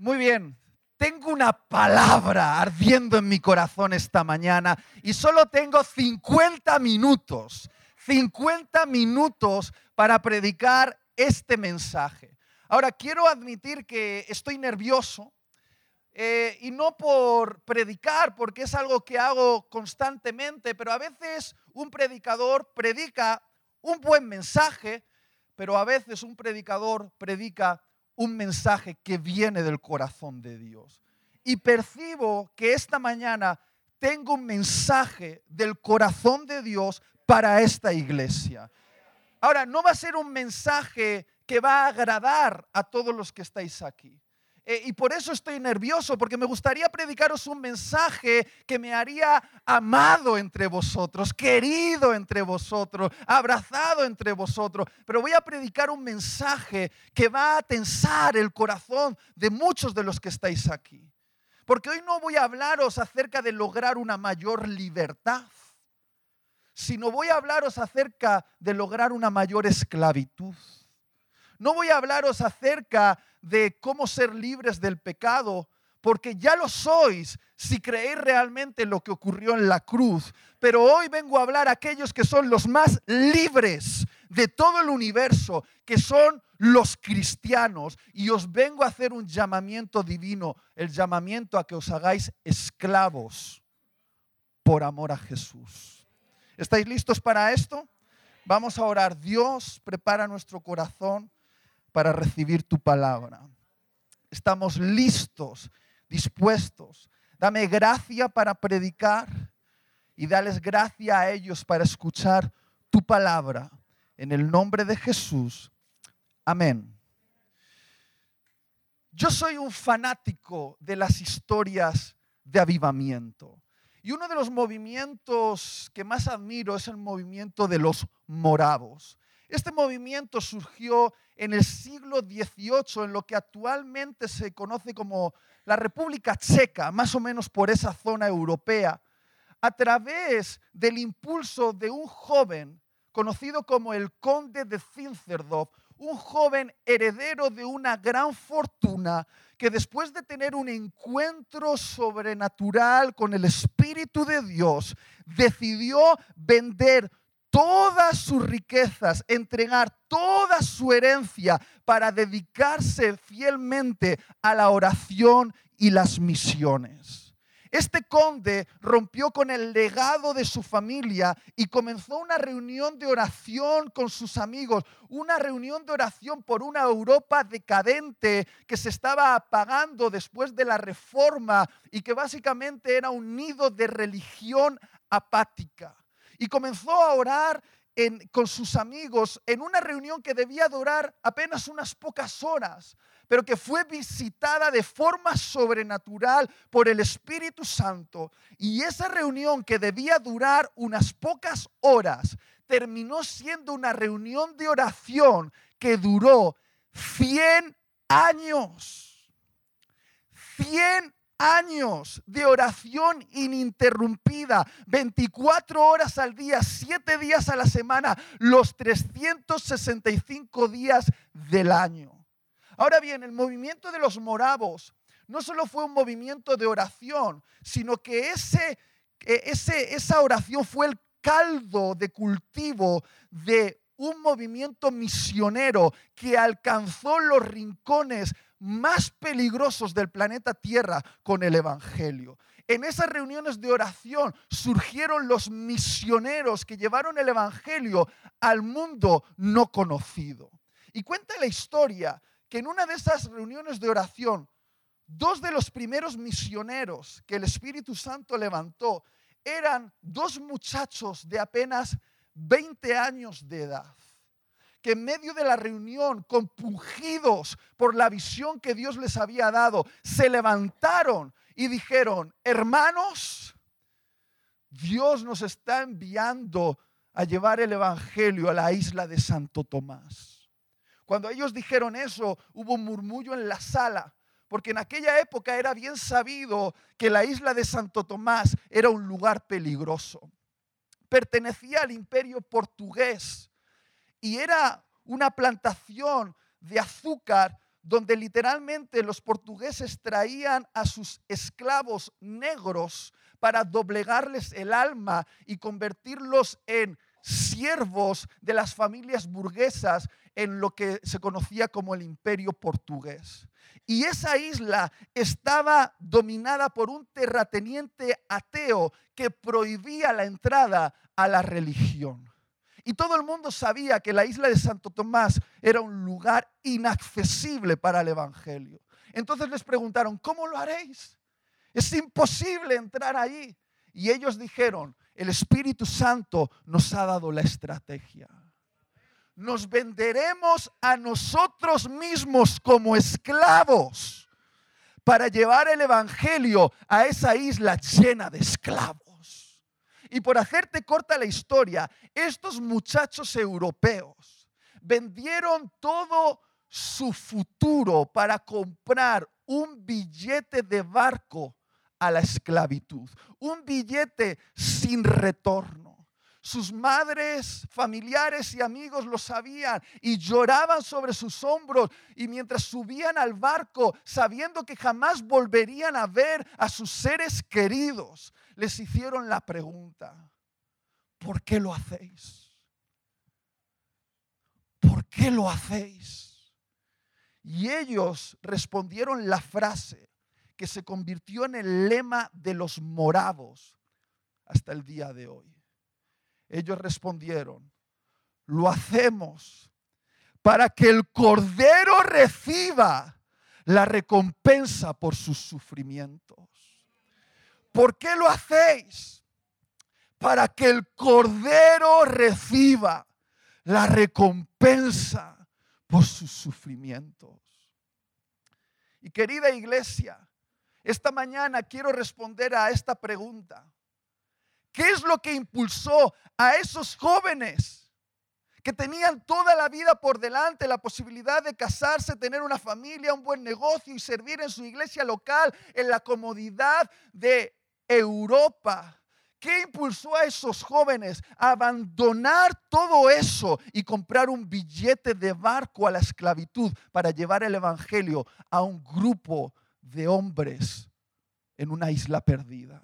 Muy bien. Tengo una palabra ardiendo en mi corazón esta mañana y solo tengo 50 minutos, 50 minutos para predicar este mensaje. Ahora, quiero admitir que estoy nervioso eh, y no por predicar, porque es algo que hago constantemente, pero a veces un predicador predica un buen mensaje, pero a veces un predicador predica un mensaje que viene del corazón de Dios. Y percibo que esta mañana tengo un mensaje del corazón de Dios para esta iglesia. Ahora, no va a ser un mensaje que va a agradar a todos los que estáis aquí. Eh, y por eso estoy nervioso, porque me gustaría predicaros un mensaje que me haría amado entre vosotros, querido entre vosotros, abrazado entre vosotros. Pero voy a predicar un mensaje que va a tensar el corazón de muchos de los que estáis aquí. Porque hoy no voy a hablaros acerca de lograr una mayor libertad, sino voy a hablaros acerca de lograr una mayor esclavitud. No voy a hablaros acerca de cómo ser libres del pecado, porque ya lo sois si creéis realmente en lo que ocurrió en la cruz. Pero hoy vengo a hablar a aquellos que son los más libres de todo el universo, que son los cristianos. Y os vengo a hacer un llamamiento divino, el llamamiento a que os hagáis esclavos por amor a Jesús. ¿Estáis listos para esto? Vamos a orar. Dios, prepara nuestro corazón para recibir tu palabra. Estamos listos, dispuestos. Dame gracia para predicar y dales gracia a ellos para escuchar tu palabra. En el nombre de Jesús. Amén. Yo soy un fanático de las historias de avivamiento. Y uno de los movimientos que más admiro es el movimiento de los moravos. Este movimiento surgió en el siglo XVIII, en lo que actualmente se conoce como la República Checa, más o menos por esa zona europea, a través del impulso de un joven conocido como el conde de Zinzerdorf, un joven heredero de una gran fortuna que después de tener un encuentro sobrenatural con el Espíritu de Dios, decidió vender todas sus riquezas, entregar toda su herencia para dedicarse fielmente a la oración y las misiones. Este conde rompió con el legado de su familia y comenzó una reunión de oración con sus amigos, una reunión de oración por una Europa decadente que se estaba apagando después de la reforma y que básicamente era un nido de religión apática y comenzó a orar con sus amigos en una reunión que debía durar apenas unas pocas horas, pero que fue visitada de forma sobrenatural por el Espíritu Santo. Y esa reunión que debía durar unas pocas horas terminó siendo una reunión de oración que duró 100 años. 100 años de oración ininterrumpida, 24 horas al día, 7 días a la semana, los 365 días del año. Ahora bien, el movimiento de los moravos no solo fue un movimiento de oración, sino que ese, ese, esa oración fue el caldo de cultivo de un movimiento misionero que alcanzó los rincones más peligrosos del planeta Tierra con el Evangelio. En esas reuniones de oración surgieron los misioneros que llevaron el Evangelio al mundo no conocido. Y cuenta la historia que en una de esas reuniones de oración, dos de los primeros misioneros que el Espíritu Santo levantó eran dos muchachos de apenas 20 años de edad que en medio de la reunión, compungidos por la visión que Dios les había dado, se levantaron y dijeron, hermanos, Dios nos está enviando a llevar el Evangelio a la isla de Santo Tomás. Cuando ellos dijeron eso, hubo un murmullo en la sala, porque en aquella época era bien sabido que la isla de Santo Tomás era un lugar peligroso. Pertenecía al imperio portugués y era una plantación de azúcar donde literalmente los portugueses traían a sus esclavos negros para doblegarles el alma y convertirlos en siervos de las familias burguesas en lo que se conocía como el imperio portugués. Y esa isla estaba dominada por un terrateniente ateo que prohibía la entrada a la religión. Y todo el mundo sabía que la isla de Santo Tomás era un lugar inaccesible para el Evangelio. Entonces les preguntaron, ¿cómo lo haréis? Es imposible entrar ahí. Y ellos dijeron, el Espíritu Santo nos ha dado la estrategia. Nos venderemos a nosotros mismos como esclavos para llevar el Evangelio a esa isla llena de esclavos. Y por hacerte corta la historia, estos muchachos europeos vendieron todo su futuro para comprar un billete de barco a la esclavitud, un billete sin retorno. Sus madres, familiares y amigos lo sabían y lloraban sobre sus hombros y mientras subían al barco, sabiendo que jamás volverían a ver a sus seres queridos, les hicieron la pregunta, ¿por qué lo hacéis? ¿Por qué lo hacéis? Y ellos respondieron la frase que se convirtió en el lema de los moravos hasta el día de hoy. Ellos respondieron, lo hacemos para que el Cordero reciba la recompensa por sus sufrimientos. ¿Por qué lo hacéis? Para que el Cordero reciba la recompensa por sus sufrimientos. Y querida iglesia, esta mañana quiero responder a esta pregunta. ¿Qué es lo que impulsó a esos jóvenes que tenían toda la vida por delante, la posibilidad de casarse, tener una familia, un buen negocio y servir en su iglesia local en la comodidad de Europa. ¿Qué impulsó a esos jóvenes a abandonar todo eso y comprar un billete de barco a la esclavitud para llevar el Evangelio a un grupo de hombres en una isla perdida?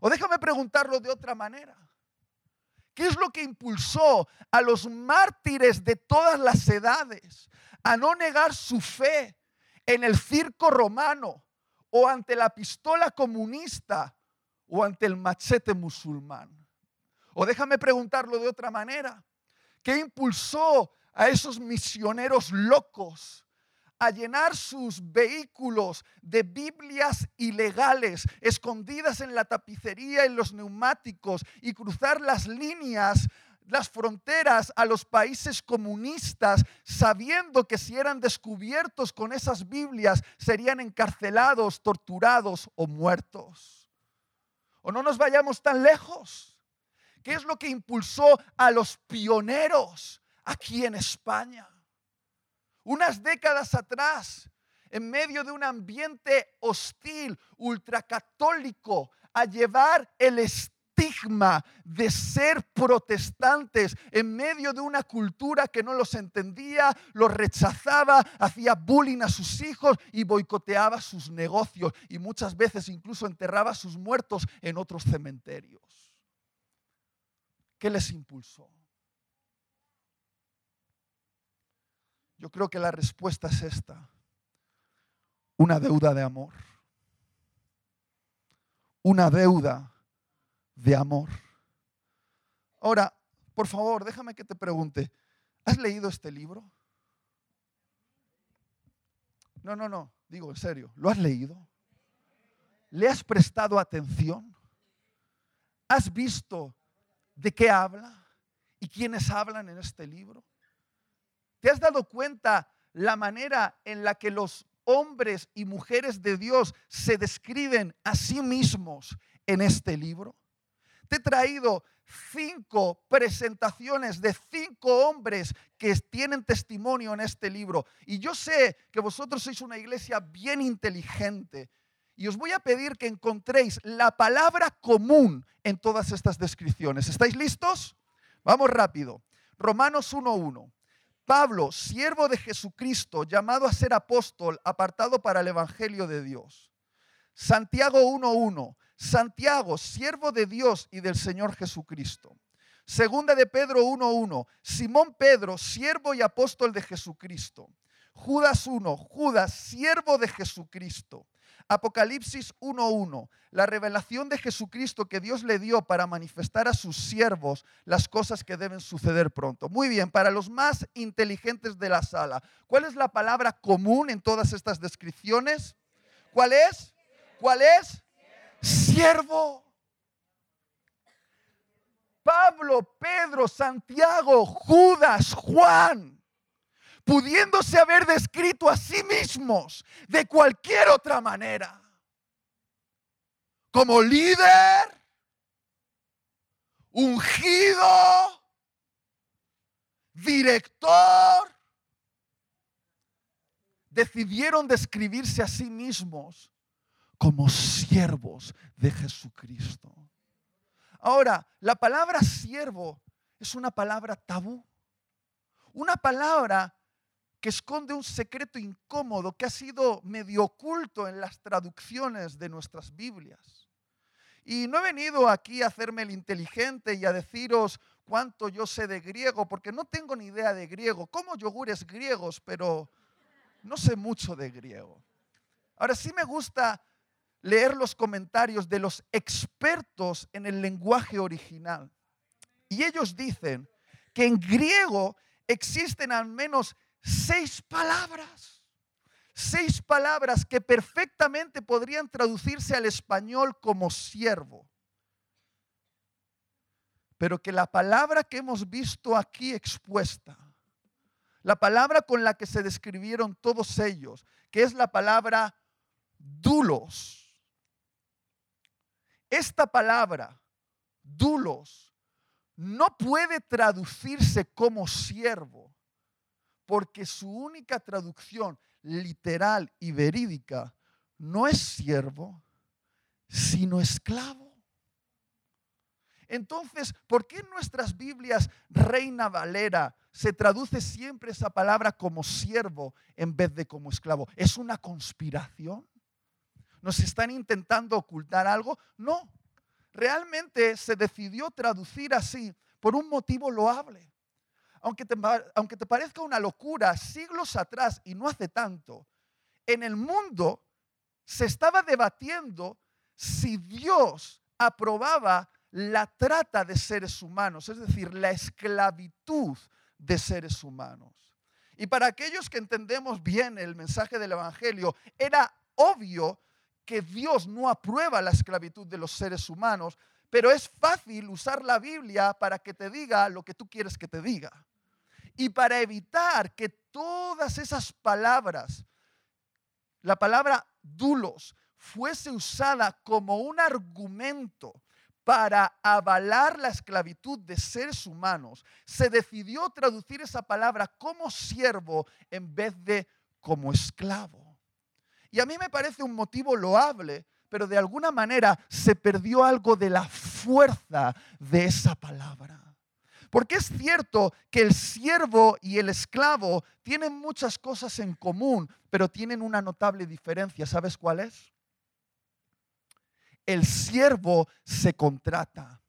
O déjame preguntarlo de otra manera. ¿Qué es lo que impulsó a los mártires de todas las edades a no negar su fe en el circo romano, o ante la pistola comunista o ante el machete musulmán. O déjame preguntarlo de otra manera. ¿Qué impulsó a esos misioneros locos a llenar sus vehículos de Biblias ilegales escondidas en la tapicería, en los neumáticos y cruzar las líneas las fronteras a los países comunistas, sabiendo que si eran descubiertos con esas Biblias serían encarcelados, torturados o muertos. O no nos vayamos tan lejos. ¿Qué es lo que impulsó a los pioneros aquí en España? Unas décadas atrás, en medio de un ambiente hostil, ultracatólico, a llevar el Estado de ser protestantes en medio de una cultura que no los entendía, los rechazaba, hacía bullying a sus hijos y boicoteaba sus negocios y muchas veces incluso enterraba a sus muertos en otros cementerios. ¿Qué les impulsó? Yo creo que la respuesta es esta. Una deuda de amor. Una deuda de amor. Ahora, por favor, déjame que te pregunte, ¿has leído este libro? No, no, no, digo en serio, ¿lo has leído? ¿Le has prestado atención? ¿Has visto de qué habla y quiénes hablan en este libro? ¿Te has dado cuenta la manera en la que los hombres y mujeres de Dios se describen a sí mismos en este libro? Te he traído cinco presentaciones de cinco hombres que tienen testimonio en este libro. Y yo sé que vosotros sois una iglesia bien inteligente. Y os voy a pedir que encontréis la palabra común en todas estas descripciones. ¿Estáis listos? Vamos rápido. Romanos 1.1. Pablo, siervo de Jesucristo, llamado a ser apóstol, apartado para el Evangelio de Dios. Santiago 1.1. Santiago, siervo de Dios y del Señor Jesucristo. Segunda de Pedro 1.1. Simón Pedro, siervo y apóstol de Jesucristo. Judas 1. Judas, siervo de Jesucristo. Apocalipsis 1.1, la revelación de Jesucristo que Dios le dio para manifestar a sus siervos las cosas que deben suceder pronto. Muy bien, para los más inteligentes de la sala, ¿cuál es la palabra común en todas estas descripciones? ¿Cuál es? ¿Cuál es? Siervo. Pablo, Pedro, Santiago, Judas, Juan pudiéndose haber descrito a sí mismos de cualquier otra manera. Como líder, ungido, director, decidieron describirse a sí mismos como siervos de Jesucristo. Ahora, la palabra siervo es una palabra tabú. Una palabra que esconde un secreto incómodo que ha sido medio oculto en las traducciones de nuestras Biblias. Y no he venido aquí a hacerme el inteligente y a deciros cuánto yo sé de griego, porque no tengo ni idea de griego. Como yogures griegos, pero no sé mucho de griego. Ahora sí me gusta leer los comentarios de los expertos en el lenguaje original. Y ellos dicen que en griego existen al menos seis palabras. Seis palabras que perfectamente podrían traducirse al español como siervo. Pero que la palabra que hemos visto aquí expuesta, la palabra con la que se describieron todos ellos, que es la palabra dulos. Esta palabra, dulos, no puede traducirse como siervo porque su única traducción literal y verídica no es siervo, sino esclavo. Entonces, ¿por qué en nuestras Biblias Reina Valera se traduce siempre esa palabra como siervo en vez de como esclavo? ¿Es una conspiración? ¿Nos están intentando ocultar algo? No, realmente se decidió traducir así por un motivo loable aunque te, parezca una locura, siglos atrás y no hace tanto, en el mundo se estaba debatiendo si Dios aprobaba la trata de seres humanos, es decir, la esclavitud de seres humanos. Y para aquellos que entendemos bien el mensaje del Evangelio, era obvio que Dios no aprueba la esclavitud de los seres humanos, pero es fácil usar la Biblia para que te diga lo que tú quieres que te diga. Y para evitar que todas esas palabras, la palabra dulos, fuese usada como un argumento para avalar la esclavitud de seres humanos, se decidió traducir esa palabra como siervo en vez de como esclavo. Y a mí me parece un motivo loable, pero de alguna manera se perdió algo de la fuerza de esa palabra. Porque es cierto que el siervo y el esclavo tienen muchas cosas en común, pero tienen una notable diferencia. ¿Sabes cuál es? El siervo se contrata,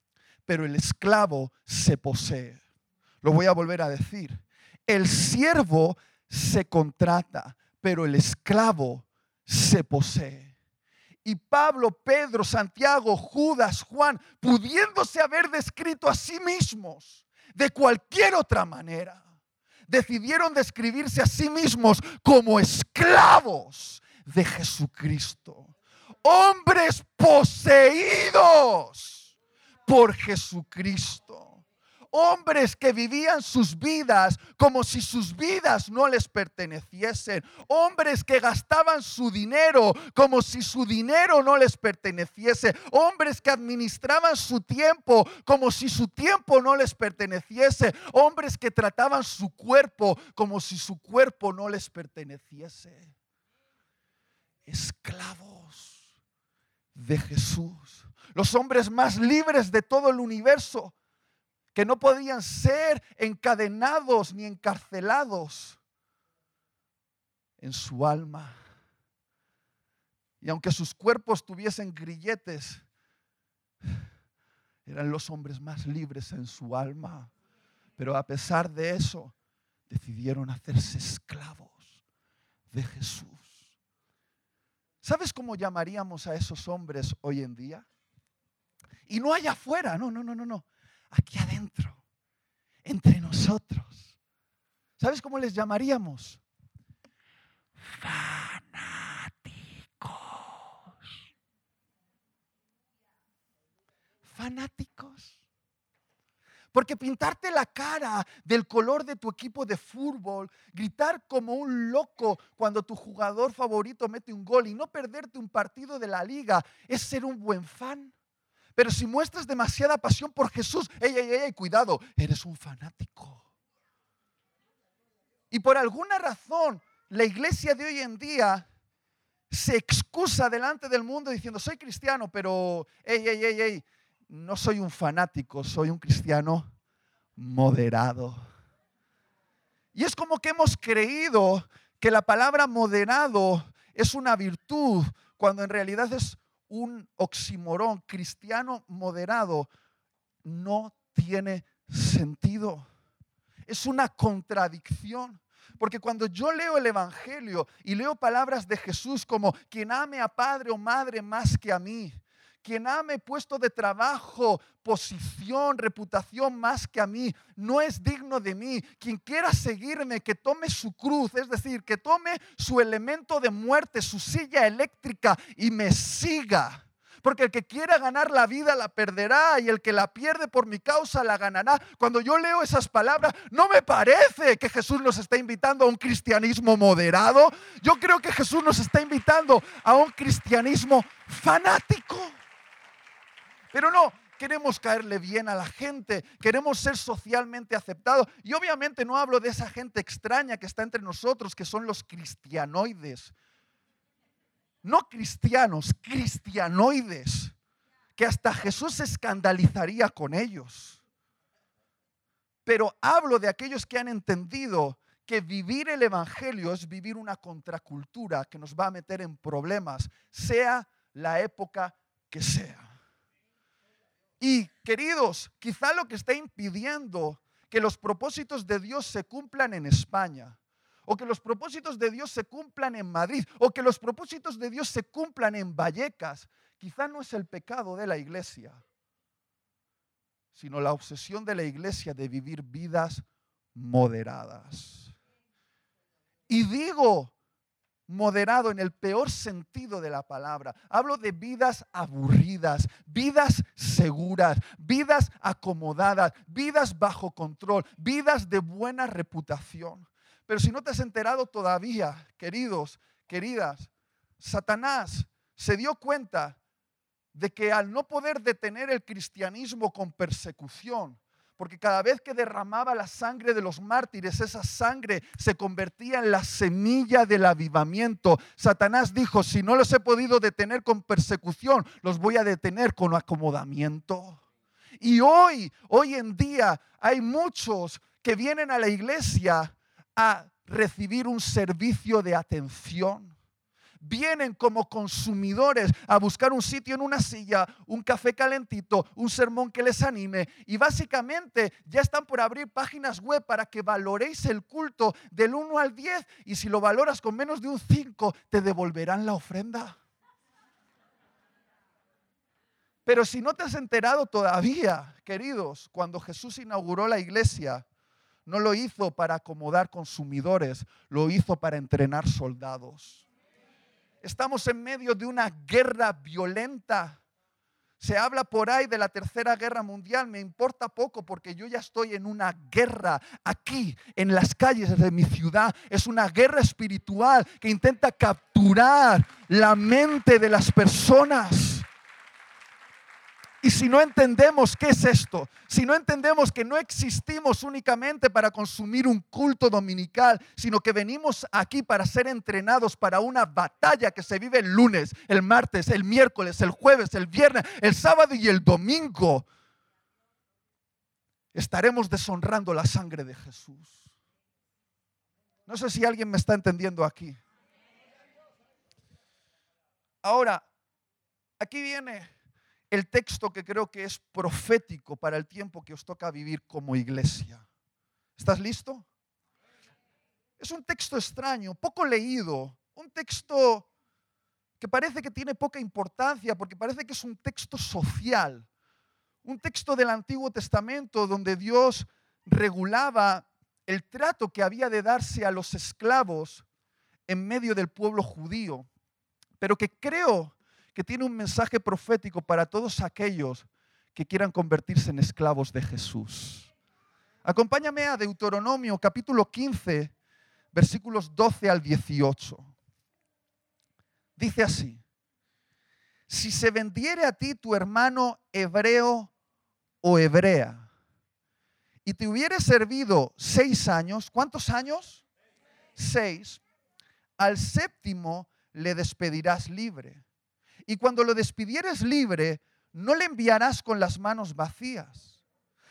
pero el esclavo se posee. Lo voy a volver a decir. El siervo se contrata, pero el esclavo se posee. Y Pablo, Pedro, Santiago, Judas, Juan, pudiéndose haber descrito a sí mismos de cualquier otra manera. Decidieron describirse a sí mismos como esclavos de Jesucristo. Hombres poseídos por Jesucristo hombres que vivían sus vidas como si sus vidas no les perteneciesen, hombres que gastaban su dinero como si su dinero no les perteneciese, hombres que administraban su tiempo como si su tiempo no les perteneciese, hombres que trataban su cuerpo como si su cuerpo no les perteneciese. Esclavos de Jesús, los hombres más libres de todo el universo que no podían ser encadenados ni encarcelados en su alma. Y aunque sus cuerpos tuviesen grilletes, eran los hombres más libres en su alma. Pero a pesar de eso, decidieron hacerse esclavos de Jesús. ¿Sabes cómo llamaríamos a esos hombres hoy en día? Y no allá afuera, no, no, no, no, no. Aquí adentro, entre nosotros. ¿Sabes cómo les llamaríamos? Fanáticos. Fanáticos. Porque pintarte la cara del color de tu equipo de fútbol, gritar como un loco cuando tu jugador favorito mete un gol y no perderte un partido de la liga es ser un buen fan. Pero si muestras demasiada pasión por Jesús, ey, ey, ey, cuidado, eres un fanático. Y por alguna razón, la iglesia de hoy en día se excusa delante del mundo diciendo, soy cristiano, pero, ey, ey, ey, ey, no soy un fanático, soy un cristiano moderado. Y es como que hemos creído que la palabra moderado es una virtud, cuando en realidad es un oximorón. Cristiano moderado no tiene sentido. Es una contradicción. Porque cuando yo leo el Evangelio y leo palabras de Jesús como quien ame a padre o madre más que a mí, quien ame puesto de trabajo, posición, reputación más que a mí, no es digno de mí. Quien quiera seguirme, que tome su cruz, es decir, que tome su elemento de muerte, su silla eléctrica y me siga. Porque el que quiera ganar la vida la perderá y el que la pierde por mi causa la ganará. Cuando yo leo esas palabras, no me parece que Jesús nos está invitando a un cristianismo moderado. Yo creo que Jesús nos está invitando a un cristianismo fanático. Pero no, queremos caerle bien a la gente, queremos ser socialmente aceptados. Y obviamente no hablo de esa gente extraña que está entre nosotros, que son los cristianoides. No cristianos, cristianoides, que hasta Jesús se escandalizaría con ellos. Pero hablo de aquellos que han entendido que vivir el Evangelio es vivir una contracultura que nos va a meter en problemas, sea la época que sea. Y queridos, quizá lo que está impidiendo que los propósitos de Dios se cumplan en España, o que los propósitos de Dios se cumplan en Madrid, o que los propósitos de Dios se cumplan en Vallecas, quizá no es el pecado de la iglesia, sino la obsesión de la iglesia de vivir vidas moderadas. Y digo moderado en el peor sentido de la palabra. Hablo de vidas aburridas, vidas seguras, vidas acomodadas, vidas bajo control, vidas de buena reputación. Pero si no te has enterado todavía, queridos, queridas, Satanás se dio cuenta de que al no poder detener el cristianismo con persecución, porque cada vez que derramaba la sangre de los mártires, esa sangre se convertía en la semilla del avivamiento. Satanás dijo, si no los he podido detener con persecución, los voy a detener con acomodamiento. Y hoy, hoy en día, hay muchos que vienen a la iglesia a recibir un servicio de atención vienen como consumidores a buscar un sitio en una silla, un café calentito, un sermón que les anime. Y básicamente ya están por abrir páginas web para que valoréis el culto del 1 al 10 y si lo valoras con menos de un 5, te devolverán la ofrenda. Pero si no te has enterado todavía, queridos, cuando Jesús inauguró la iglesia, no lo hizo para acomodar consumidores, lo hizo para entrenar soldados. Estamos en medio de una guerra violenta. Se habla por ahí de la tercera guerra mundial, me importa poco porque yo ya estoy en una guerra aquí, en las calles de mi ciudad. Es una guerra espiritual que intenta capturar la mente de las personas. Y si no entendemos qué es esto, si no entendemos que no existimos únicamente para consumir un culto dominical, sino que venimos aquí para ser entrenados para una batalla que se vive el lunes, el martes, el miércoles, el jueves, el viernes, el sábado y el domingo, estaremos deshonrando la sangre de Jesús. No sé si alguien me está entendiendo aquí. Ahora, aquí viene el texto que creo que es profético para el tiempo que os toca vivir como iglesia. ¿Estás listo? Es un texto extraño, poco leído, un texto que parece que tiene poca importancia porque parece que es un texto social, un texto del Antiguo Testamento donde Dios regulaba el trato que había de darse a los esclavos en medio del pueblo judío, pero que creo que tiene un mensaje profético para todos aquellos que quieran convertirse en esclavos de Jesús. Acompáñame a Deuteronomio capítulo 15, versículos 12 al 18. Dice así, si se vendiere a ti tu hermano hebreo o hebrea, y te hubiere servido seis años, ¿cuántos años? Seis. Al séptimo le despedirás libre. Y cuando lo despidieres libre, no le enviarás con las manos vacías.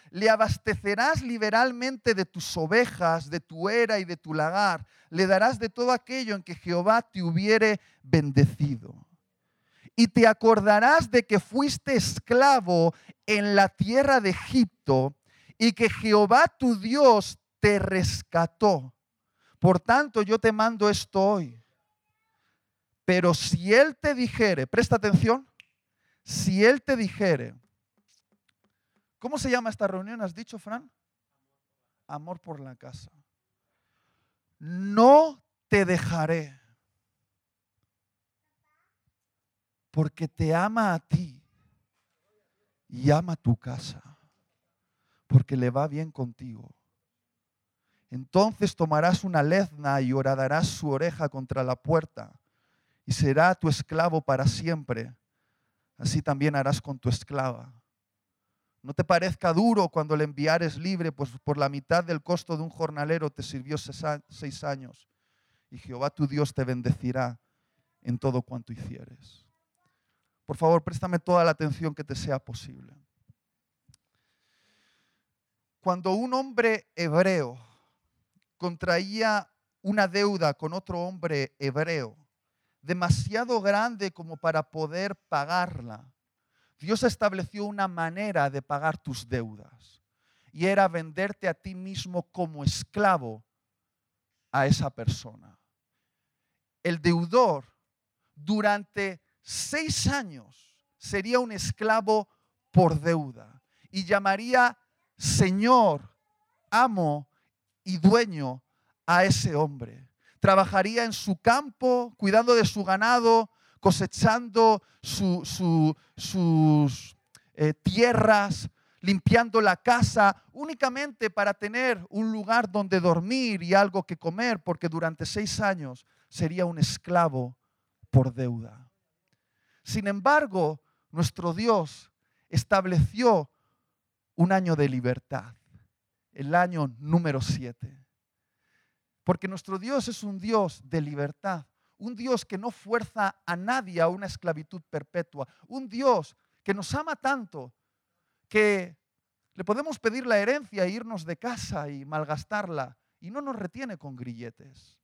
Le abastecerás liberalmente de tus ovejas, de tu era y de tu lagar. Le darás de todo aquello en que Jehová te hubiere bendecido. Y te acordarás de que fuiste esclavo en la tierra de Egipto y que Jehová tu Dios te rescató. Por tanto, yo te mando esto hoy. Pero si Él te dijere, presta atención, si Él te dijere, ¿cómo se llama esta reunión? ¿Has dicho, Fran? Amor por la casa. No te dejaré, porque te ama a ti y ama tu casa porque le va bien contigo. Entonces tomarás una lezna y horadarás su oreja contra la puerta, y será tu esclavo para siempre. Así también harás con tu esclava. No te parezca duro cuando le enviares libre, pues por la mitad del costo de un jornalero te sirvió seis años, y Jehová tu Dios te bendecirá en todo cuanto hicieres. Por favor, préstame toda la atención que te sea posible cuando un hombre hebreo contraía una deuda con otro hombre hebreo, demasiado grande como para poder pagarla, Dios estableció una manera de pagar tus deudas y era venderte a ti mismo como esclavo a esa persona. El deudor durante seis años sería un esclavo por deuda y llamaría Señor, amo y dueño a ese hombre. Trabajaría en su campo, cuidando de su ganado, cosechando sus eh, tierras, limpiando la casa, únicamente para tener un lugar donde dormir y algo que comer, porque durante seis años sería un esclavo por deuda. Sin embargo, nuestro Dios estableció un año de libertad, el año número siete. Porque nuestro Dios es un Dios de libertad, un Dios que no fuerza a nadie a una esclavitud perpetua, un Dios que nos ama tanto que le podemos pedir la herencia e irnos de casa y malgastarla y no nos retiene con grilletes.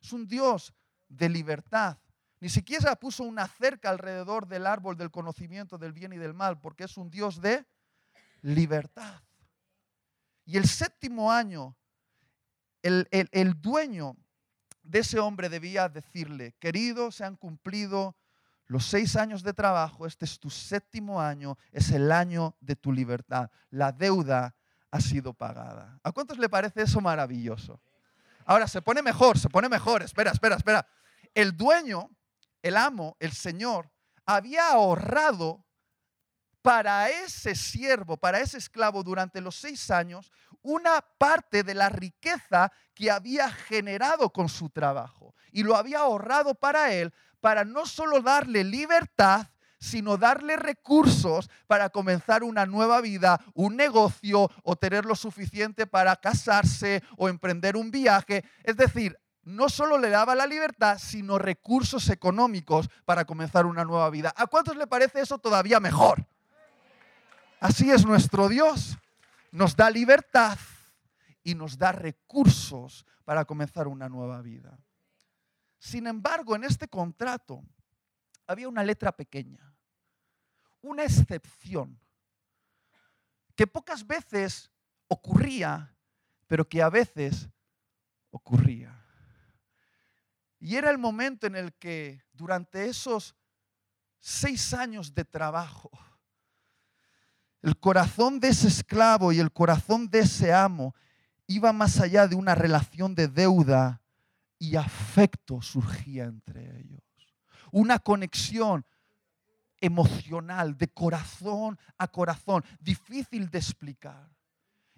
Es un Dios de libertad. Ni siquiera puso una cerca alrededor del árbol del conocimiento del bien y del mal, porque es un Dios de libertad. Y el séptimo año, el, dueño de ese hombre debía decirle, querido, se han cumplido los seis años de trabajo, este es tu séptimo año, es el año de tu libertad. La deuda ha sido pagada. ¿A cuántos le parece eso maravilloso? Ahora se pone mejor, se pone mejor. Espera, espera, espera. El dueño, el amo, el Señor, había ahorrado para ese siervo, para ese esclavo durante los seis años, una parte de la riqueza que había generado con su trabajo. Y lo había ahorrado para él, para no solo darle libertad, sino darle recursos para comenzar una nueva vida, un negocio o tener lo suficiente para casarse o emprender un viaje. Es decir, no solo le daba la libertad, sino recursos económicos para comenzar una nueva vida. ¿A cuántos le parece eso todavía mejor? Así es nuestro Dios. Nos da libertad y nos da recursos para comenzar una nueva vida. Sin embargo, en este contrato había una letra pequeña, una excepción, que pocas veces ocurría, pero que a veces ocurría. Y era el momento en el que durante esos seis años de trabajo, el corazón de ese esclavo y el corazón de ese amo iba más allá de una relación de deuda y afecto surgía entre ellos. Una conexión emocional, de corazón a corazón, difícil de explicar.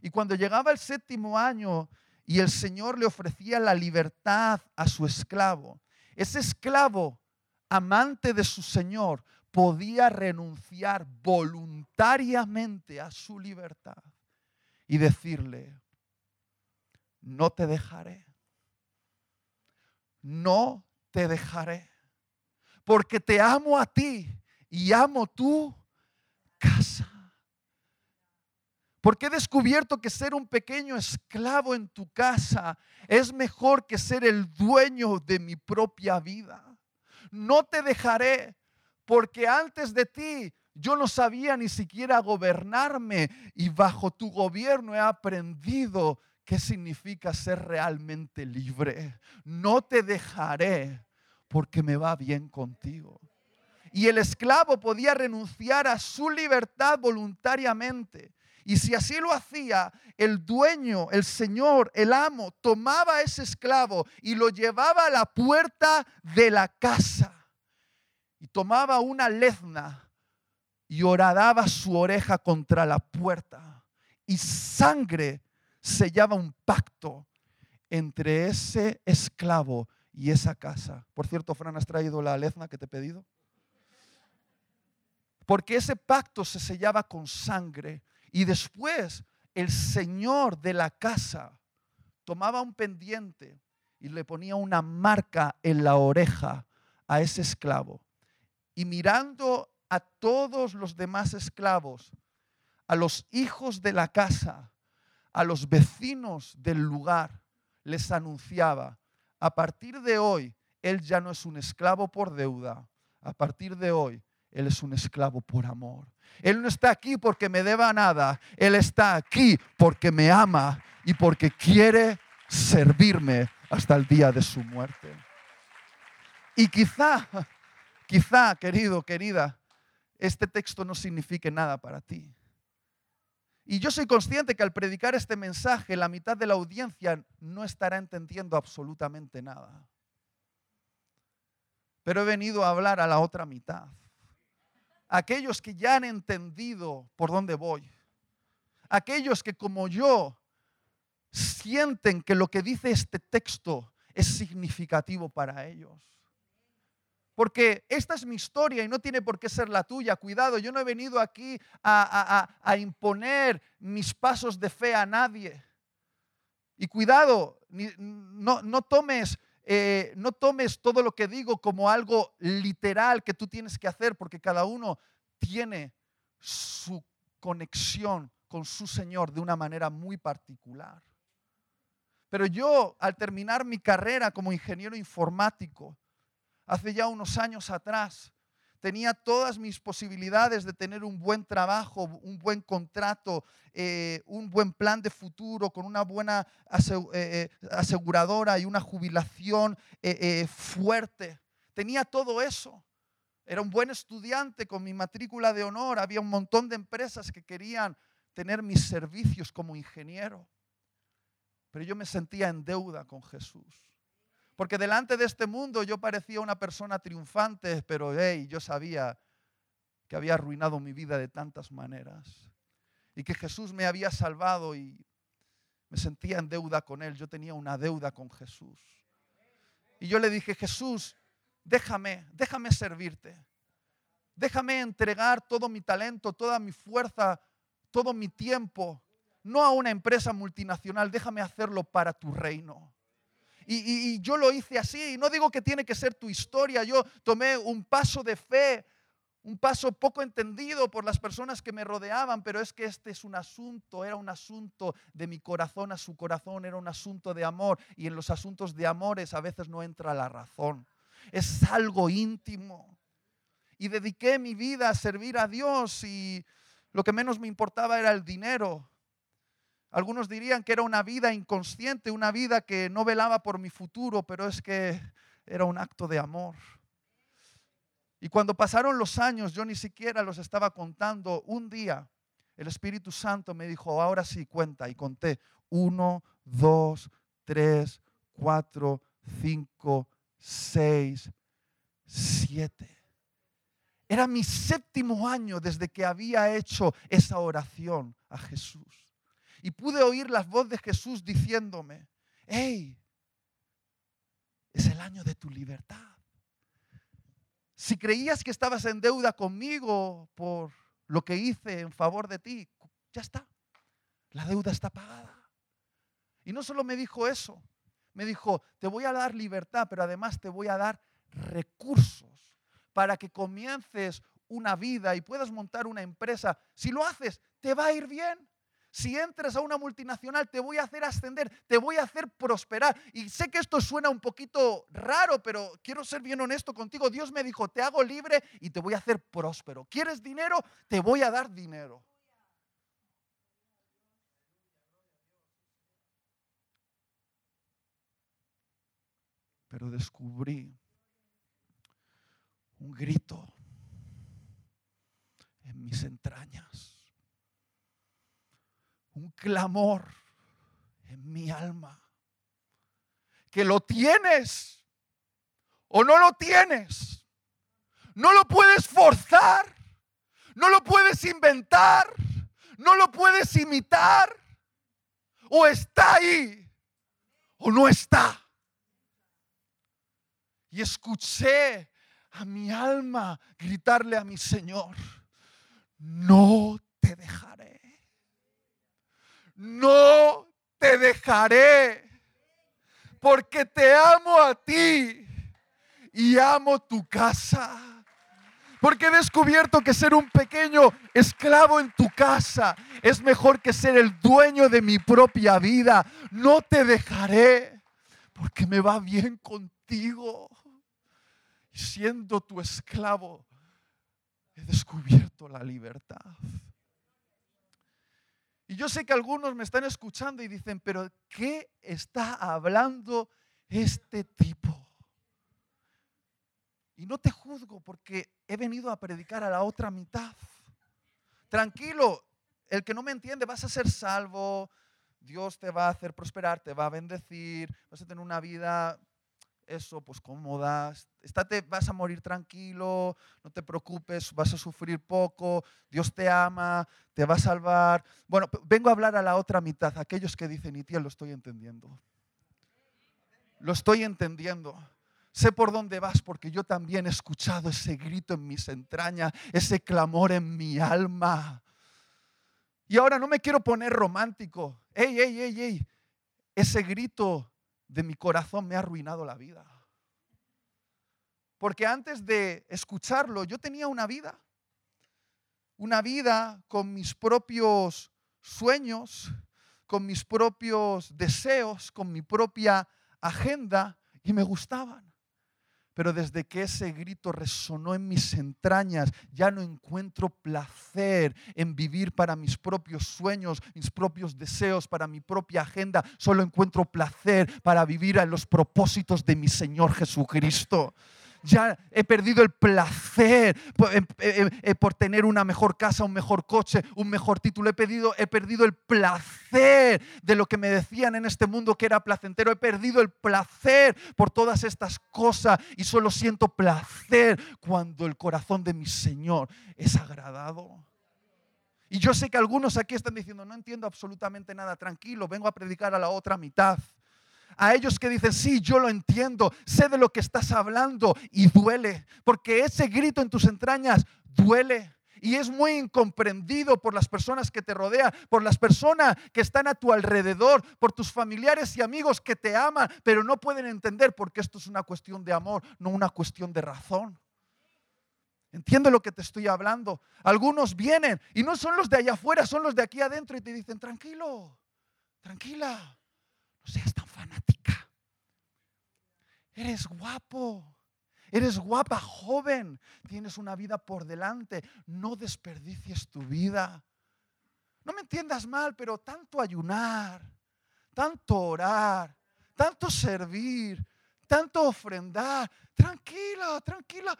Y cuando llegaba el séptimo año y el Señor le ofrecía la libertad a su esclavo, ese esclavo, amante de su Señor, podía renunciar voluntariamente a su libertad y decirle, no te dejaré. No te dejaré. Porque te amo a ti y amo tu casa. Porque he descubierto que ser un pequeño esclavo en tu casa es mejor que ser el dueño de mi propia vida. No te dejaré porque antes de ti yo no sabía ni siquiera gobernarme y bajo tu gobierno he aprendido ¿Qué significa ser realmente libre? No te dejaré porque me va bien contigo. Y el esclavo podía renunciar a su libertad voluntariamente. Y si así lo hacía, el dueño, el señor, el amo, tomaba a ese esclavo y lo llevaba a la puerta de la casa. Y tomaba una lezna y horadaba su oreja contra la puerta. Y sangre sellaba un pacto entre ese esclavo y esa casa. Por cierto, Fran, ¿has traído la lezna que te he pedido? Porque ese pacto se sellaba con sangre y después el señor de la casa tomaba un pendiente y le ponía una marca en la oreja a ese esclavo. Y mirando a todos los demás esclavos, a los hijos de la casa, a los vecinos del lugar les anunciaba, a partir de hoy, él ya no es un esclavo por deuda, a partir de hoy, él es un esclavo por amor. Él no está aquí porque me deba nada, Él está aquí porque me ama y porque quiere servirme hasta el día de su muerte. Y quizá, quizá, querido, querida, este texto no signifique nada para ti. Y yo soy consciente que al predicar este mensaje, la mitad de la audiencia no estará entendiendo absolutamente nada. Pero he venido a hablar a la otra mitad. Aquellos que ya han entendido por dónde voy. Aquellos que como yo sienten que lo que dice este texto es significativo para ellos. Porque esta es mi historia y no tiene por qué ser la tuya. Cuidado, yo no he venido aquí a, imponer mis pasos de fe a nadie. Y cuidado, no, tomes, eh, no tomes todo lo que digo como algo literal que tú tienes que hacer, porque cada uno tiene su conexión con su Señor de una manera muy particular. Pero yo, al terminar mi carrera como ingeniero informático, hace ya unos años atrás. Tenía todas mis posibilidades de tener un buen trabajo, un buen contrato, eh, un buen plan de futuro, con una buena eh, eh, aseguradora y una jubilación fuerte. Tenía todo eso. Era un buen estudiante con mi matrícula de honor. Había un montón de empresas que querían tener mis servicios como ingeniero. Pero yo me sentía en deuda con Jesús. Porque delante de este mundo yo parecía una persona triunfante, pero hey, yo sabía que había arruinado mi vida de tantas maneras. Y que Jesús me había salvado y me sentía en deuda con Él. Yo tenía una deuda con Jesús. Y yo le dije, Jesús, déjame, déjame servirte. Déjame entregar todo mi talento, toda mi fuerza, todo mi tiempo, no a una empresa multinacional, déjame hacerlo para tu reino. Y, yo lo hice así. Y no digo que tiene que ser tu historia. Yo tomé un paso de fe, un paso poco entendido por las personas que me rodeaban, pero es que este es un asunto, era un asunto de mi corazón a su corazón, era un asunto de amor y en los asuntos de amores a veces no entra la razón. Es algo íntimo. Y dediqué mi vida a servir a Dios y lo que menos me importaba era el dinero. Algunos dirían que era una vida inconsciente, una vida que no velaba por mi futuro, pero es que era un acto de amor. Y cuando pasaron los años, yo ni siquiera los estaba contando. Un día el Espíritu Santo me dijo, ahora sí cuenta. Y conté, uno, dos, tres, cuatro, cinco, seis, siete. Era mi séptimo año desde que había hecho esa oración a Jesús. Y pude oír la voz de Jesús diciéndome, hey, es el año de tu libertad. Si creías que estabas en deuda conmigo por lo que hice en favor de ti, ya está. La deuda está pagada. Y no solo me dijo eso, me dijo, te voy a dar libertad, pero además te voy a dar recursos para que comiences una vida y puedas montar una empresa. Si lo haces, te va a ir bien. Si entras a una multinacional, te voy a hacer ascender, te voy a hacer prosperar. Y sé que esto suena un poquito raro, pero quiero ser bien honesto contigo. Dios me dijo, te hago libre y te voy a hacer próspero. ¿Quieres dinero? Te voy a dar dinero. Pero descubrí un grito en mis entrañas un clamor en mi alma. Que lo tienes o no lo tienes. No lo puedes forzar. No lo puedes inventar. No lo puedes imitar. O está ahí o no está. Y escuché a mi alma gritarle a mi Señor, no te dejaré no te dejaré, porque te amo a ti y amo tu casa. Porque he descubierto que ser un pequeño esclavo en tu casa es mejor que ser el dueño de mi propia vida. No te dejaré porque me va bien contigo. Y siendo tu esclavo, he descubierto la libertad. Y yo sé que algunos me están escuchando y dicen, pero ¿qué está hablando este tipo? Y no te juzgo porque he venido a predicar a la otra mitad. Tranquilo, el que no me entiende, vas a ser salvo, Dios te va a hacer prosperar, te va a bendecir, vas a tener una vida eso, pues cómoda, estate, vas a morir tranquilo, no te preocupes, vas a sufrir poco, Dios te ama, te va a salvar. Bueno, vengo a hablar a la otra mitad, aquellos que dicen, y tía, lo estoy entendiendo. Lo estoy entendiendo. Sé por dónde vas porque yo también he escuchado ese grito en mis entrañas, ese clamor en mi alma. Y ahora no me quiero poner romántico. Ey, ey, ey, ey. Ese grito de mi corazón me ha arruinado la vida. Porque antes de escucharlo yo tenía una vida. Una vida con mis propios sueños, con mis propios deseos, con mi propia agenda y me gustaban. Pero desde que ese grito resonó en mis entrañas, ya no encuentro placer en vivir para mis propios sueños, mis propios deseos, para mi propia agenda. Solo encuentro placer para vivir a los propósitos de mi Señor Jesucristo ya he perdido el placer eh, eh, eh, por, tener una mejor casa, un mejor coche, un mejor título. He, he perdido el placer de lo que me decían en este mundo que era placentero. He perdido el placer por todas estas cosas y solo siento placer cuando el corazón de mi Señor es agradado. Y yo sé que algunos aquí están diciendo, no entiendo absolutamente nada, tranquilo, vengo a predicar a la otra mitad a ellos que dicen, sí, yo lo entiendo, sé de lo que estás hablando y duele, porque ese grito en tus entrañas duele. Y es muy incomprendido por las personas que te rodean, por las personas que están a tu alrededor, por tus familiares y amigos que te aman, pero no pueden entender porque esto es una cuestión de amor, no una cuestión de razón. Entiendo lo que te estoy hablando. Algunos vienen y no son los de allá afuera, son los de aquí adentro y te dicen, tranquilo, tranquila, no seas fanática. Eres guapo, eres guapa, joven, tienes una vida por delante, no desperdicies tu vida. No me entiendas mal, pero tanto ayunar, tanto orar, tanto servir, tanto ofrendar, tranquila, tranquila.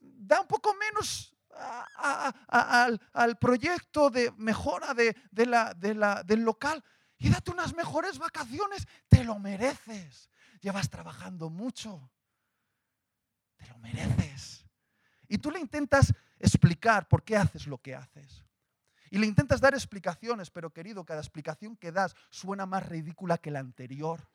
Da un poco menos al, proyecto de mejora de, del local y date unas mejores vacaciones. Te lo mereces. Llevas trabajando mucho. Te lo mereces. Y tú le intentas explicar por qué haces lo que haces. Y le intentas dar explicaciones, pero querido, cada explicación que das suena más ridícula que la anterior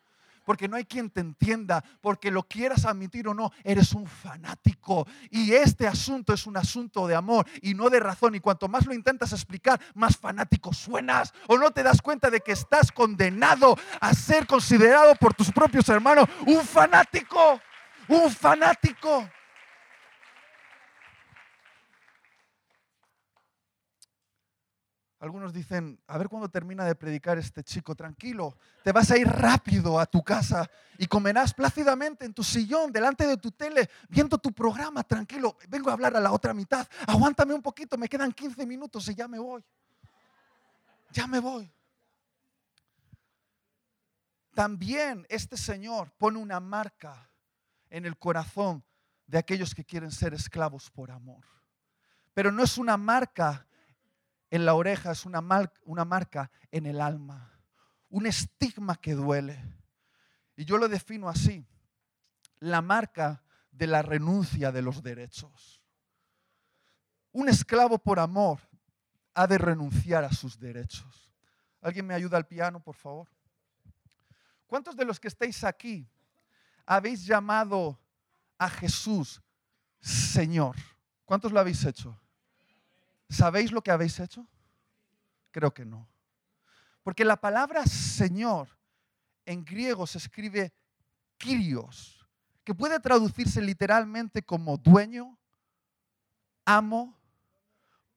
porque no hay quien te entienda, porque lo quieras admitir o no, eres un fanático. Y este asunto es un asunto de amor y no de razón. Y cuanto más lo intentas explicar, más fanático suenas. O no te das cuenta de que estás condenado a ser considerado por tus propios hermanos un fanático, un fanático. Algunos dicen, a ver cuándo termina de predicar este chico, tranquilo, te vas a ir rápido a tu casa y comerás plácidamente en tu sillón, delante de tu tele, viendo tu programa, tranquilo, vengo a hablar a la otra mitad, aguántame un poquito, me quedan 15 minutos y ya me voy. Ya me voy. También este Señor pone una marca en el corazón de aquellos que quieren ser esclavos por amor. Pero no es una marca en la oreja es una, una marca en el alma, un estigma que duele. Y yo lo defino así, la marca de la renuncia de los derechos. Un esclavo por amor ha de renunciar a sus derechos. ¿Alguien me ayuda al piano, por favor? ¿Cuántos de los que estáis aquí habéis llamado a Jesús Señor? ¿Cuántos lo habéis hecho? ¿Sabéis lo que habéis hecho? Creo que no. Porque la palabra Señor en griego se escribe Kyrios, que puede traducirse literalmente como dueño, amo,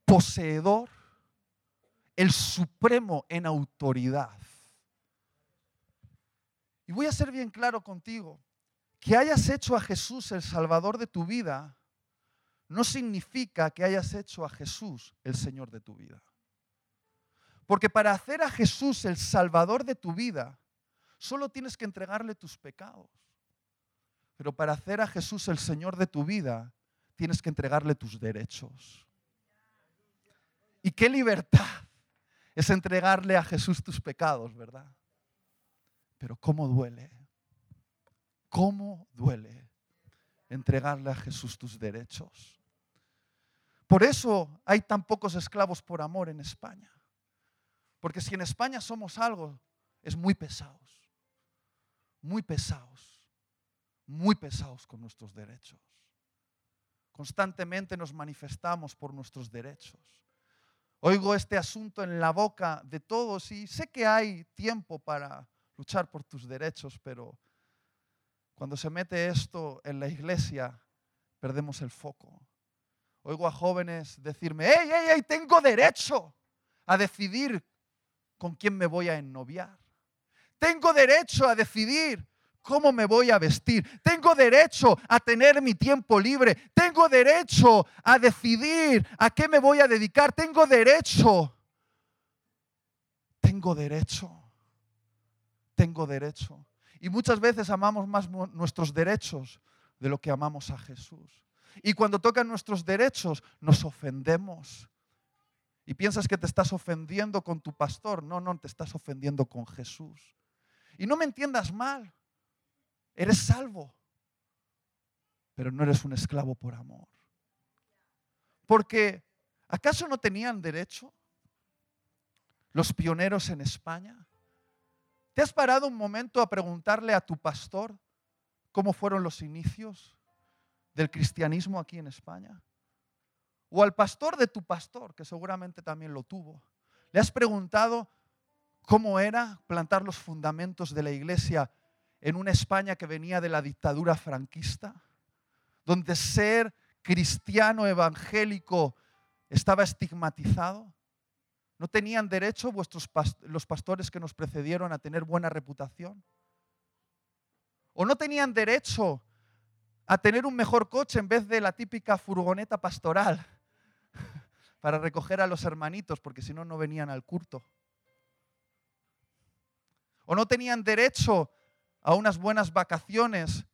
poseedor, el supremo en autoridad. Y voy a ser bien claro contigo, que hayas hecho a Jesús el Salvador de tu vida no significa que hayas hecho a Jesús el Señor de tu vida. Porque para hacer a Jesús el Salvador de tu vida, solo tienes que entregarle tus pecados. Pero para hacer a Jesús el Señor de tu vida, tienes que entregarle tus derechos. Y qué libertad es entregarle a Jesús tus pecados, ¿verdad? Pero cómo duele, cómo duele entregarle a Jesús tus derechos. Por eso hay tan pocos esclavos por amor en España. Porque si en España somos algo, es muy pesados. Muy pesados. Muy pesados con nuestros derechos. Constantemente nos manifestamos por nuestros derechos. Oigo este asunto en la boca de todos y sé que hay tiempo para luchar por tus derechos, pero cuando se mete esto en la iglesia, perdemos el foco. Oigo a jóvenes decirme, hey, hey, hey, tengo derecho a decidir con quién me voy a ennoviar. Tengo derecho a decidir cómo me voy a vestir. Tengo derecho a tener mi tiempo libre. Tengo derecho a decidir a qué me voy a dedicar. Tengo derecho. Tengo derecho. Tengo derecho. Y muchas veces amamos más nuestros derechos de lo que amamos a Jesús. Y cuando tocan nuestros derechos, nos ofendemos. Y piensas que te estás ofendiendo con tu pastor. No, no, te estás ofendiendo con Jesús. Y no me entiendas mal. Eres salvo. Pero no eres un esclavo por amor. Porque, ¿acaso no tenían derecho los pioneros en España? ¿Te has parado un momento a preguntarle a tu pastor cómo fueron los inicios? Del cristianismo aquí en España? O al pastor de tu pastor, que seguramente también lo tuvo. ¿Le has preguntado cómo era plantar los fundamentos de la iglesia en una España que venía de la dictadura franquista? donde ser cristiano evangélico estaba estigmatizado? ¿No tenían derecho vuestros los pastores que nos precedieron a tener buena reputación? ¿O no tenían derecho a tener un mejor coche en vez de la típica furgoneta pastoral para recoger a los hermanitos, porque si no, no venían al culto? ¿O no tenían derecho a unas buenas vacaciones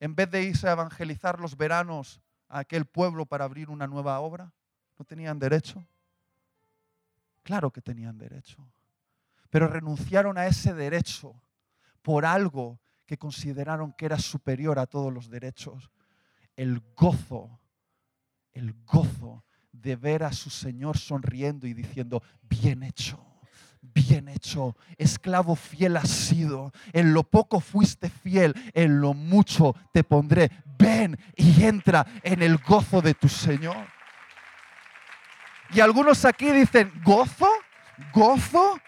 en vez de irse a evangelizar los veranos a aquel pueblo para abrir una nueva obra? ¿No tenían derecho? Claro que tenían derecho. Pero renunciaron a ese derecho por algo que consideraron que era superior a todos los derechos. El gozo, el gozo de ver a su Señor sonriendo y diciendo, bien hecho, bien hecho, esclavo fiel has sido, en lo poco fuiste fiel, en lo mucho te pondré, ven y entra en el gozo de tu Señor. Y algunos aquí dicen, ¿gozo? ¿Gozo?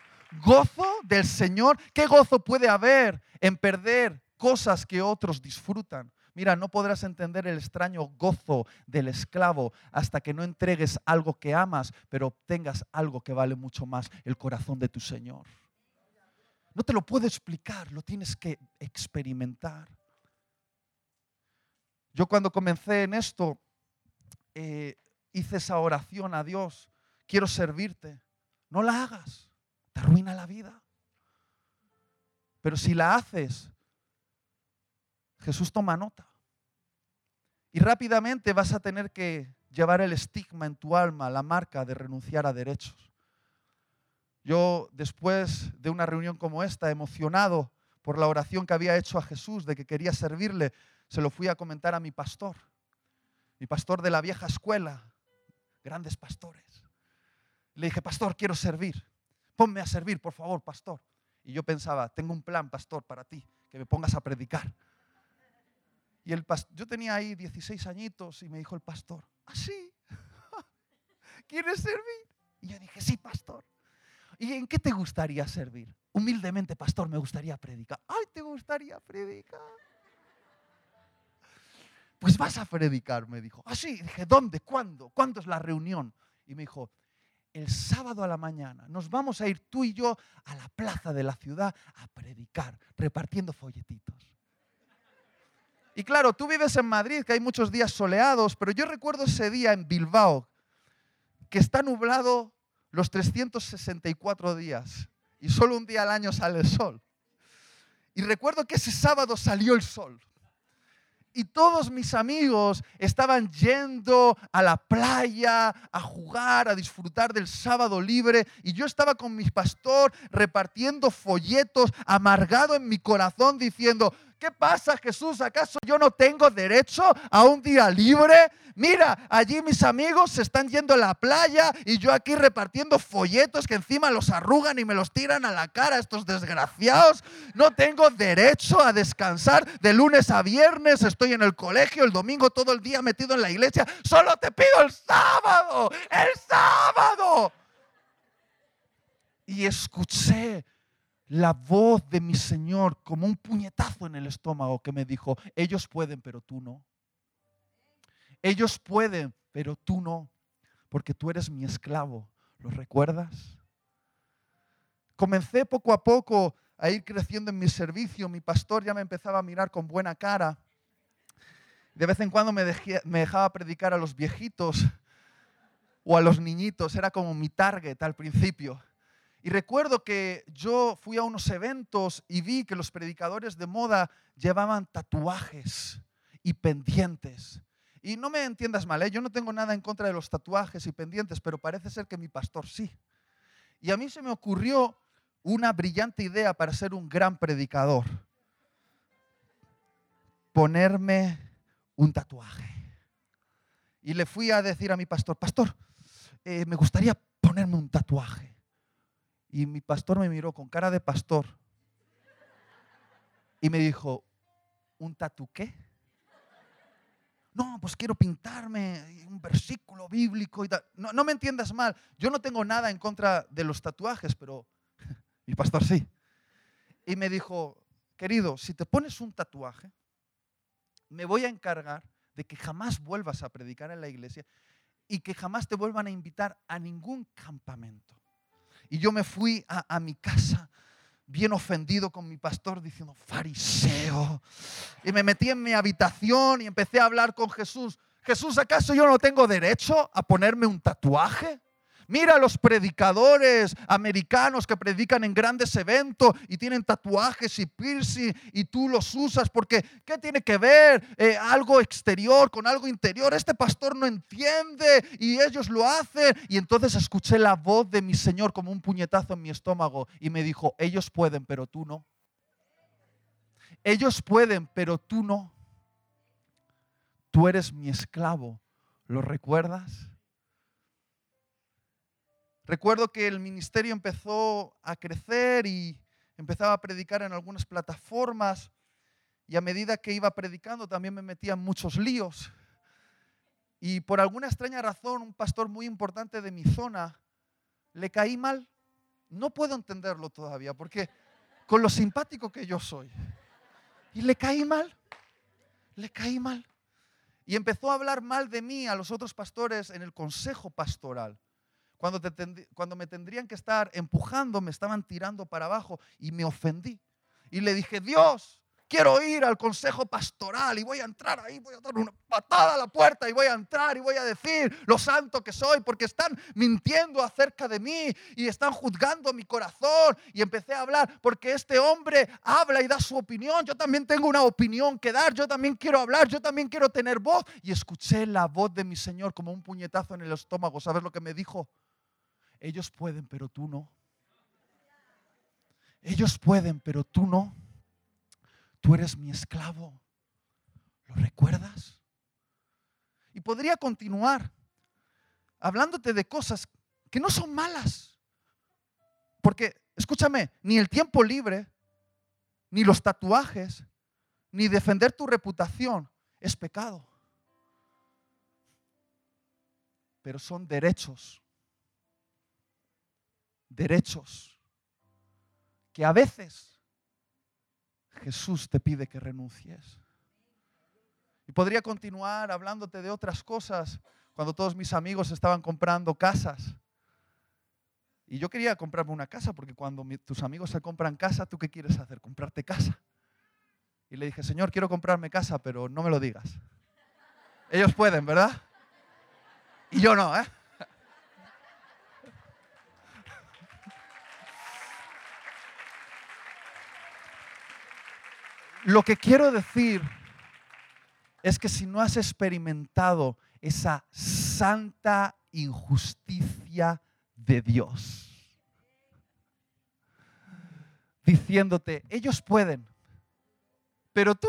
¿Gozo del Señor? ¿Qué gozo puede haber en perder cosas que otros disfrutan? Mira, no podrás entender el extraño gozo del esclavo hasta que no entregues algo que amas, pero obtengas algo que vale mucho más, el corazón de tu Señor. No te lo puedo explicar, lo tienes que experimentar. Yo cuando comencé en esto, eh, hice esa oración a Dios, quiero servirte. No la hagas, te arruina la vida. Pero si la haces, Jesús toma nota. Y rápidamente vas a tener que llevar el estigma en tu alma, la marca de renunciar a derechos. Yo después de una reunión como esta, emocionado por la oración que había hecho a Jesús de que quería servirle, se lo fui a comentar a mi pastor, mi pastor de la vieja escuela, grandes pastores. Le dije, pastor, quiero servir. Ponme a servir, por favor, pastor. Y yo pensaba, tengo un plan, pastor, para ti, que me pongas a predicar. Y el yo tenía ahí 16 añitos y me dijo el pastor, ¿así? ¿Ah, ¿Quieres servir? Y yo dije, sí, pastor. ¿Y en qué te gustaría servir? Humildemente, pastor, me gustaría predicar. ¡Ay, te gustaría predicar! Pues vas a predicar, me dijo. Así, ah, dije, ¿dónde? ¿Cuándo? ¿Cuándo es la reunión? Y me dijo, el sábado a la mañana nos vamos a ir tú y yo a la plaza de la ciudad a predicar, repartiendo folletitos. Y claro, tú vives en Madrid, que hay muchos días soleados, pero yo recuerdo ese día en Bilbao, que está nublado los 364 días y solo un día al año sale el sol. Y recuerdo que ese sábado salió el sol y todos mis amigos estaban yendo a la playa a jugar, a disfrutar del sábado libre y yo estaba con mi pastor repartiendo folletos, amargado en mi corazón diciendo, ¿Qué pasa, Jesús? ¿Acaso yo no tengo derecho a un día libre? Mira, allí mis amigos se están yendo a la playa y yo aquí repartiendo folletos que encima los arrugan y me los tiran a la cara estos desgraciados. No tengo derecho a descansar de lunes a viernes. Estoy en el colegio el domingo todo el día metido en la iglesia. Solo te pido el sábado, el sábado. Y escuché la voz de mi Señor como un puñetazo en el estómago que me dijo, ellos pueden, pero tú no. Ellos pueden, pero tú no, porque tú eres mi esclavo. ¿Lo recuerdas? Comencé poco a poco a ir creciendo en mi servicio. Mi pastor ya me empezaba a mirar con buena cara. De vez en cuando me, me dejaba predicar a los viejitos o a los niñitos. Era como mi target al principio. Y recuerdo que yo fui a unos eventos y vi que los predicadores de moda llevaban tatuajes y pendientes. Y no me entiendas mal, ¿eh? yo no tengo nada en contra de los tatuajes y pendientes, pero parece ser que mi pastor sí. Y a mí se me ocurrió una brillante idea para ser un gran predicador. Ponerme un tatuaje. Y le fui a decir a mi pastor, pastor, eh, me gustaría ponerme un tatuaje. Y mi pastor me miró con cara de pastor y me dijo, ¿un tatu qué? No, pues quiero pintarme un versículo bíblico y tal. No, no me entiendas mal, yo no tengo nada en contra de los tatuajes, pero mi pastor sí. Y me dijo, querido, si te pones un tatuaje, me voy a encargar de que jamás vuelvas a predicar en la iglesia y que jamás te vuelvan a invitar a ningún campamento. Y yo me fui a, a mi casa bien ofendido con mi pastor diciendo, fariseo. Y me metí en mi habitación y empecé a hablar con Jesús. Jesús, ¿acaso yo no tengo derecho a ponerme un tatuaje? Mira a los predicadores americanos que predican en grandes eventos y tienen tatuajes y piercing y tú los usas porque ¿qué tiene que ver eh, algo exterior con algo interior? Este pastor no entiende y ellos lo hacen. Y entonces escuché la voz de mi Señor como un puñetazo en mi estómago y me dijo, ellos pueden, pero tú no. Ellos pueden, pero tú no. Tú eres mi esclavo. ¿Lo recuerdas? Recuerdo que el ministerio empezó a crecer y empezaba a predicar en algunas plataformas y a medida que iba predicando también me metía muchos líos. Y por alguna extraña razón, un pastor muy importante de mi zona le caí mal. No puedo entenderlo todavía, porque con lo simpático que yo soy. Y le caí mal, le caí mal. Y empezó a hablar mal de mí a los otros pastores en el consejo pastoral. Cuando, cuando me tendrían que estar empujando, me estaban tirando para abajo y me ofendí. Y le dije, Dios, quiero ir al consejo pastoral y voy a entrar ahí, voy a dar una patada a la puerta y voy a entrar y voy a decir lo santo que soy porque están mintiendo acerca de mí y están juzgando mi corazón. Y empecé a hablar porque este hombre habla y da su opinión. Yo también tengo una opinión que dar, yo también quiero hablar, yo también quiero tener voz. Y escuché la voz de mi Señor como un puñetazo en el estómago. ¿Sabes lo que me dijo? Ellos pueden, pero tú no. Ellos pueden, pero tú no. Tú eres mi esclavo. ¿Lo recuerdas? Y podría continuar hablándote de cosas que no son malas. Porque, escúchame, ni el tiempo libre, ni los tatuajes, ni defender tu reputación es pecado. Pero son derechos derechos que a veces Jesús te pide que renuncies. Y podría continuar hablándote de otras cosas cuando todos mis amigos estaban comprando casas. Y yo quería comprarme una casa porque cuando tus amigos se compran casa, ¿tú qué quieres hacer? Comprarte casa. Y le dije, Señor, quiero comprarme casa, pero no me lo digas. Ellos pueden, ¿verdad? Y yo no, ¿eh? Lo que quiero decir es que si no has experimentado esa santa injusticia de Dios, diciéndote, ellos pueden, pero tú,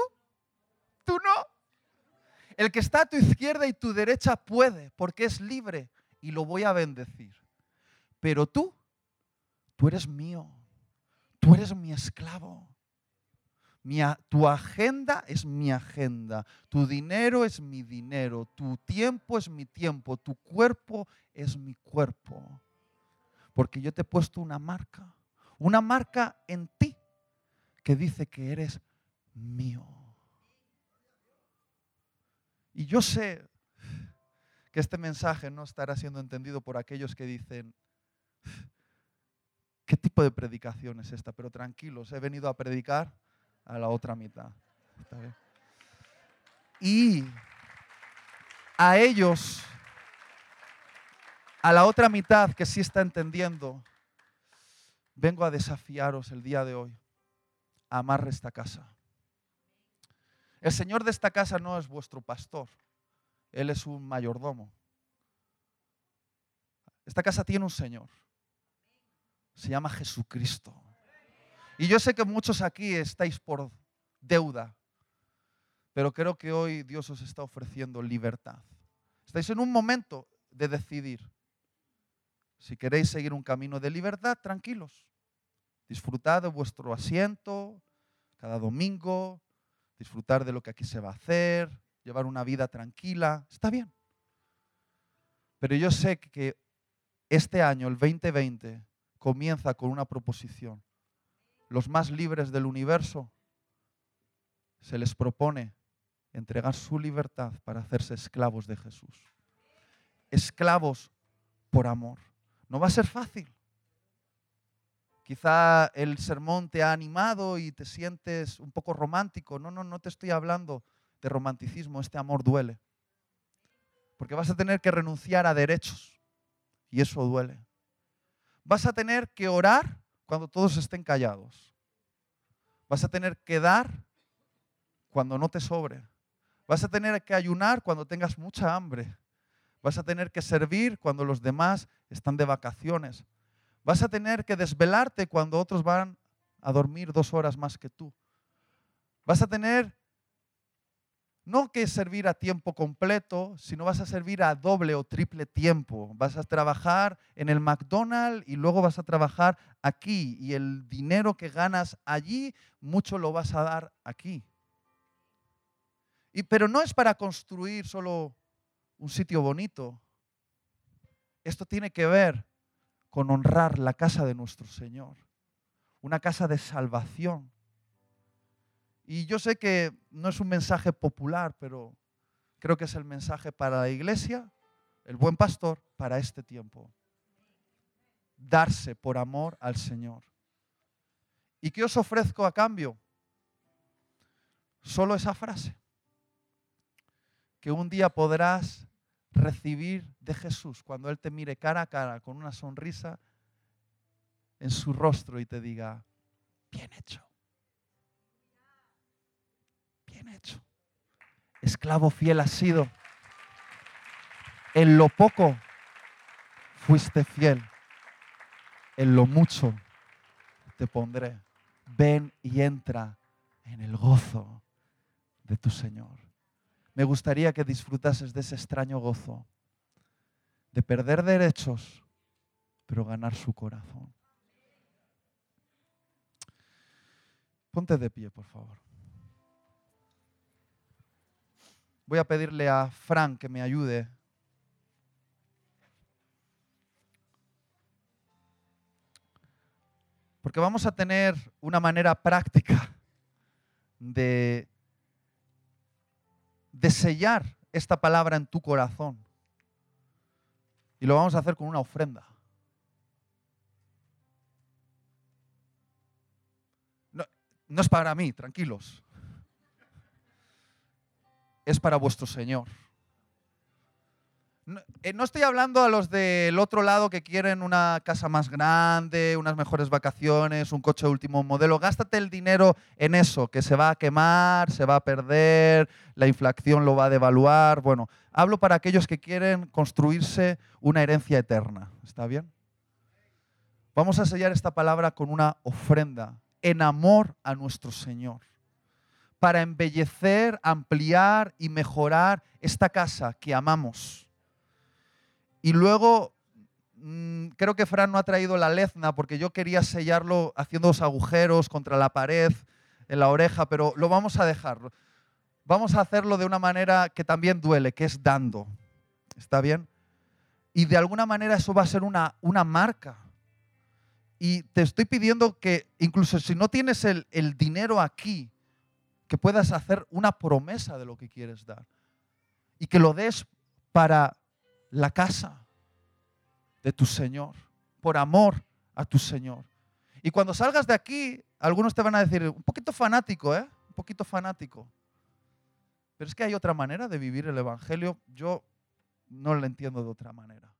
tú no. El que está a tu izquierda y tu derecha puede, porque es libre y lo voy a bendecir. Pero tú, tú eres mío, tú eres mi esclavo tu agenda es mi agenda, tu dinero es mi dinero, tu tiempo es mi tiempo, tu cuerpo es mi cuerpo. Porque yo te he puesto una marca, una marca en ti que dice que eres mío. Y yo sé que este mensaje no estará siendo entendido por aquellos que dicen, ¿qué tipo de predicación es esta? Pero tranquilos, he venido a predicar a la otra mitad. Y a ellos, a la otra mitad que sí está entendiendo, vengo a desafiaros el día de hoy a amar esta casa. El Señor de esta casa no es vuestro pastor, Él es un mayordomo. Esta casa tiene un Señor, se llama Jesucristo. Y yo sé que muchos aquí estáis por deuda, pero creo que hoy Dios os está ofreciendo libertad. Estáis en un momento de decidir. Si queréis seguir un camino de libertad, tranquilos. Disfrutad de vuestro asiento cada domingo, disfrutar de lo que aquí se va a hacer, llevar una vida tranquila, está bien. Pero yo sé que este año, el 2020, comienza con una proposición los más libres del universo, se les propone entregar su libertad para hacerse esclavos de Jesús. Esclavos por amor. No va a ser fácil. Quizá el sermón te ha animado y te sientes un poco romántico. No, no, no te estoy hablando de romanticismo. Este amor duele. Porque vas a tener que renunciar a derechos. Y eso duele. Vas a tener que orar cuando todos estén callados. Vas a tener que dar cuando no te sobre. Vas a tener que ayunar cuando tengas mucha hambre. Vas a tener que servir cuando los demás están de vacaciones. Vas a tener que desvelarte cuando otros van a dormir dos horas más que tú. Vas a tener no que servir a tiempo completo, sino vas a servir a doble o triple tiempo. Vas a trabajar en el McDonald's y luego vas a trabajar aquí. Y el dinero que ganas allí, mucho lo vas a dar aquí pero no es para construir solo un sitio bonito. Esto tiene que ver con honrar la casa de nuestro Señor, una casa de salvación. Y yo sé que no es un mensaje popular, pero creo que es el mensaje para la iglesia, el buen pastor, para este tiempo. Darse por amor al Señor. ¿Y qué os ofrezco a cambio? Solo esa frase que un día podrás recibir de Jesús cuando Él te mire cara a cara con una sonrisa en su rostro y te diga, bien hecho, Esclavo fiel has sido. En lo poco fuiste fiel, en lo mucho te pondré. Ven y entra en el gozo de tu Señor me gustaría que disfrutases de ese extraño gozo, de perder derechos, pero ganar su corazón. Ponte de pie, por favor. Voy a pedirle a Frank que me ayude. Porque vamos a tener una manera práctica de sellar esta palabra en tu corazón. Y lo vamos a hacer con una ofrenda. No, no es para mí, tranquilos. Es para vuestro Señor. Eh, no, estoy hablando a los del otro lado que quieren una casa más grande, unas mejores vacaciones, un coche de último modelo. Gástate el dinero en eso, que se va a quemar, se va a perder, la inflación lo va a devaluar. Bueno, hablo para aquellos que quieren construirse una herencia eterna. ¿Está bien? Vamos a sellar esta palabra con una ofrenda en amor a nuestro Señor para embellecer, ampliar y mejorar esta casa que amamos y luego mm, creo que Fran no ha traído la lezna porque yo quería sellarlo haciendo dos agujeros contra la pared en la oreja, pero lo vamos a dejar. Vamos a hacerlo de una manera que también duele, que es dando. ¿Está bien? Y de alguna manera eso va a ser una, una marca. Y te estoy pidiendo que incluso si no tienes el, el dinero aquí, que puedas hacer una promesa de lo que quieres dar. Y que lo des para la casa de tu Señor, por amor a tu Señor. Y cuando salgas de aquí, algunos te van a decir, un poquito fanático, ¿eh? Un poquito fanático. Pero es que hay otra manera de vivir el Evangelio. Yo no lo entiendo de otra manera.